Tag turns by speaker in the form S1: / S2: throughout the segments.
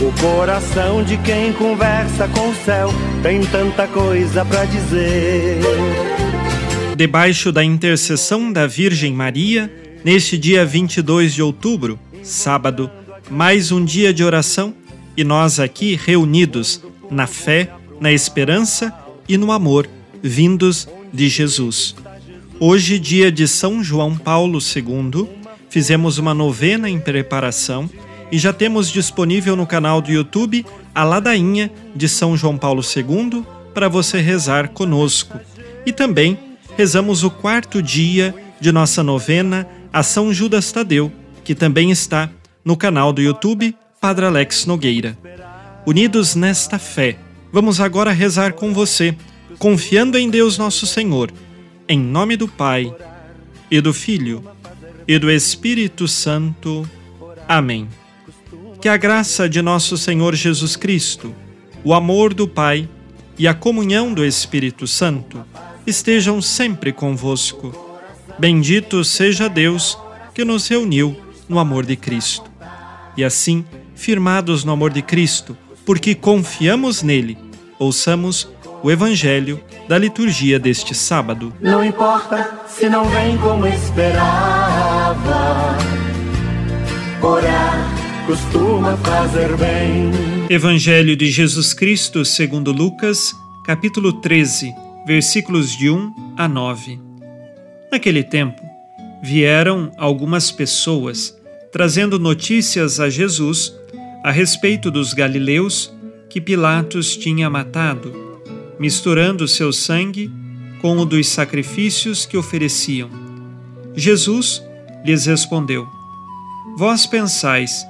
S1: O coração de quem conversa com o céu tem tanta coisa para dizer.
S2: Debaixo da intercessão da Virgem Maria, neste dia 22 de outubro, sábado, mais um dia de oração e nós aqui reunidos na fé, na esperança e no amor, vindos de Jesus. Hoje, dia de São João Paulo II, fizemos uma novena em preparação e já temos disponível no canal do YouTube a ladainha de São João Paulo II para você rezar conosco. E também rezamos o quarto dia de nossa novena a São Judas Tadeu, que também está no canal do YouTube Padre Alex Nogueira. Unidos nesta fé, vamos agora rezar com você, confiando em Deus nosso Senhor, em nome do Pai e do Filho e do Espírito Santo. Amém. Que a graça de nosso Senhor Jesus Cristo, o amor do Pai e a comunhão do Espírito Santo estejam sempre convosco. Bendito seja Deus que nos reuniu no amor de Cristo. E assim, firmados no amor de Cristo, porque confiamos nele, ouçamos o Evangelho da liturgia deste sábado.
S1: Não importa se não vem como esperava, orar costuma fazer bem.
S2: Evangelho de Jesus Cristo segundo Lucas, capítulo 13, versículos de 1 a 9. Naquele tempo, vieram algumas pessoas trazendo notícias a Jesus a respeito dos galileus que Pilatos tinha matado, misturando seu sangue com o dos sacrifícios que ofereciam. Jesus lhes respondeu: Vós pensais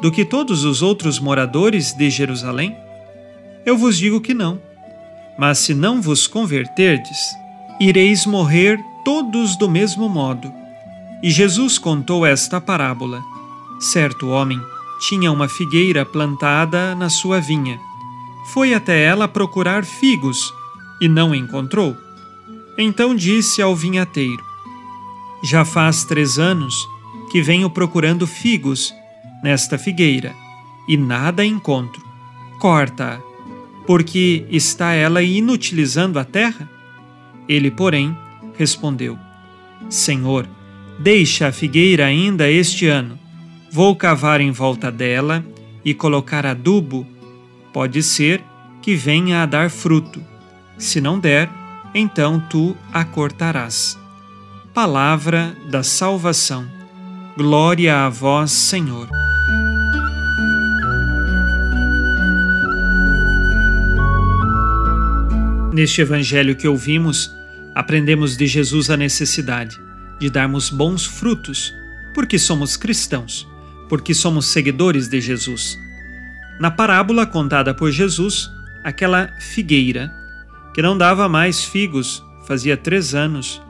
S2: do que todos os outros moradores de Jerusalém? Eu vos digo que não. Mas se não vos converterdes, ireis morrer todos do mesmo modo. E Jesus contou esta parábola. Certo homem tinha uma figueira plantada na sua vinha. Foi até ela procurar figos e não encontrou. Então disse ao vinhateiro: Já faz três anos que venho procurando figos nesta figueira e nada encontro. Corta-a, porque está ela inutilizando a terra? Ele, porém, respondeu: Senhor, deixa a figueira ainda este ano Vou cavar em volta dela e colocar adubo. Pode ser que venha a dar fruto. Se não der, então tu a cortarás. Palavra da salvação. Glória a vós, Senhor. Neste evangelho que ouvimos, aprendemos de Jesus a necessidade de darmos bons frutos, porque somos cristãos porque somos seguidores de Jesus. Na parábola contada por Jesus, aquela figueira, que não dava mais figos fazia três anos,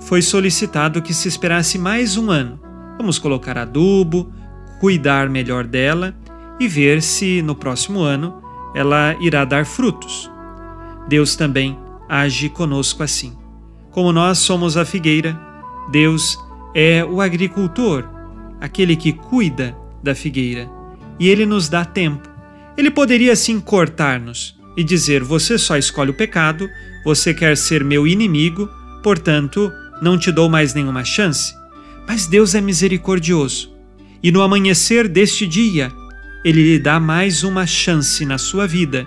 S2: foi solicitado que se esperasse mais um ano. Vamos colocar adubo, cuidar melhor dela e ver se no próximo ano ela irá dar frutos. Deus também age conosco assim. Como nós somos a figueira, Deus é o agricultor aquele que cuida da figueira, e ele nos dá tempo. Ele poderia sim cortar-nos e dizer: Você só escolhe o pecado, você quer ser meu inimigo, portanto, não te dou mais nenhuma chance. Mas Deus é misericordioso, e no amanhecer deste dia, ele lhe dá mais uma chance na sua vida.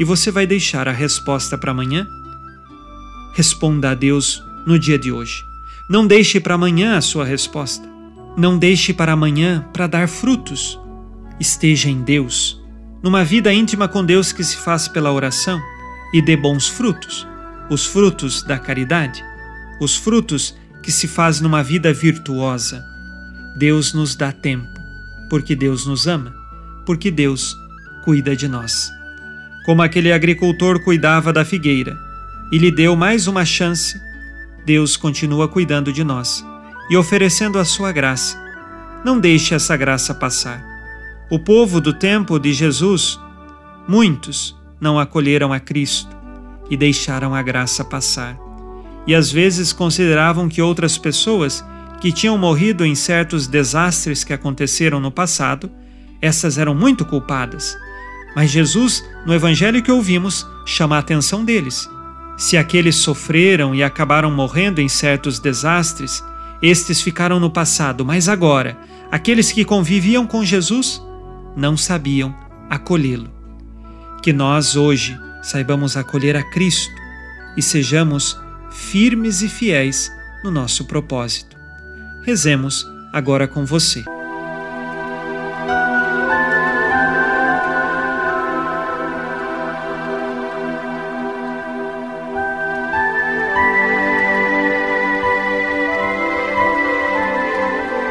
S2: E você vai deixar a resposta para amanhã? Responda a Deus no dia de hoje. Não deixe para amanhã a sua resposta. Não deixe para amanhã para dar frutos. Esteja em Deus, numa vida íntima com Deus que se faz pela oração e dê bons frutos, os frutos da caridade, os frutos que se faz numa vida virtuosa. Deus nos dá tempo, porque Deus nos ama, porque Deus cuida de nós. Como aquele agricultor cuidava da figueira e lhe deu mais uma chance, Deus continua cuidando de nós e oferecendo a sua graça. Não deixe essa graça passar. O povo do tempo de Jesus, muitos não acolheram a Cristo e deixaram a graça passar. E às vezes consideravam que outras pessoas que tinham morrido em certos desastres que aconteceram no passado, essas eram muito culpadas. Mas Jesus, no evangelho que ouvimos, chama a atenção deles se aqueles sofreram e acabaram morrendo em certos desastres, estes ficaram no passado, mas agora, aqueles que conviviam com Jesus não sabiam acolhê-lo. Que nós hoje saibamos acolher a Cristo e sejamos firmes e fiéis no nosso propósito. Rezemos agora com você.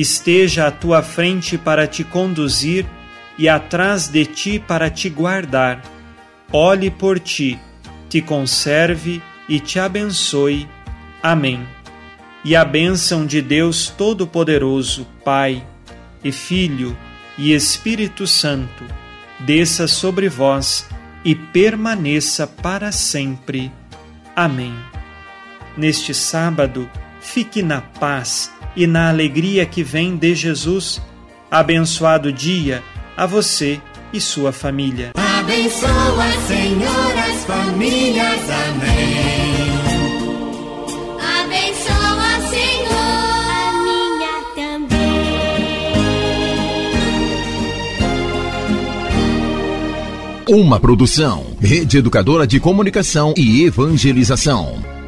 S2: esteja à tua frente para te conduzir e atrás de ti para te guardar. Olhe por ti, te conserve e te abençoe. Amém. E a bênção de Deus Todo-Poderoso, Pai e Filho e Espírito Santo, desça sobre vós e permaneça para sempre. Amém. Neste sábado, fique na paz e na alegria que vem de Jesus. Abençoado dia a você e sua família.
S3: Abençoa, Senhor, as famílias. Amém. Abençoa, Senhor, a minha também.
S4: Uma produção, Rede Educadora de Comunicação e Evangelização.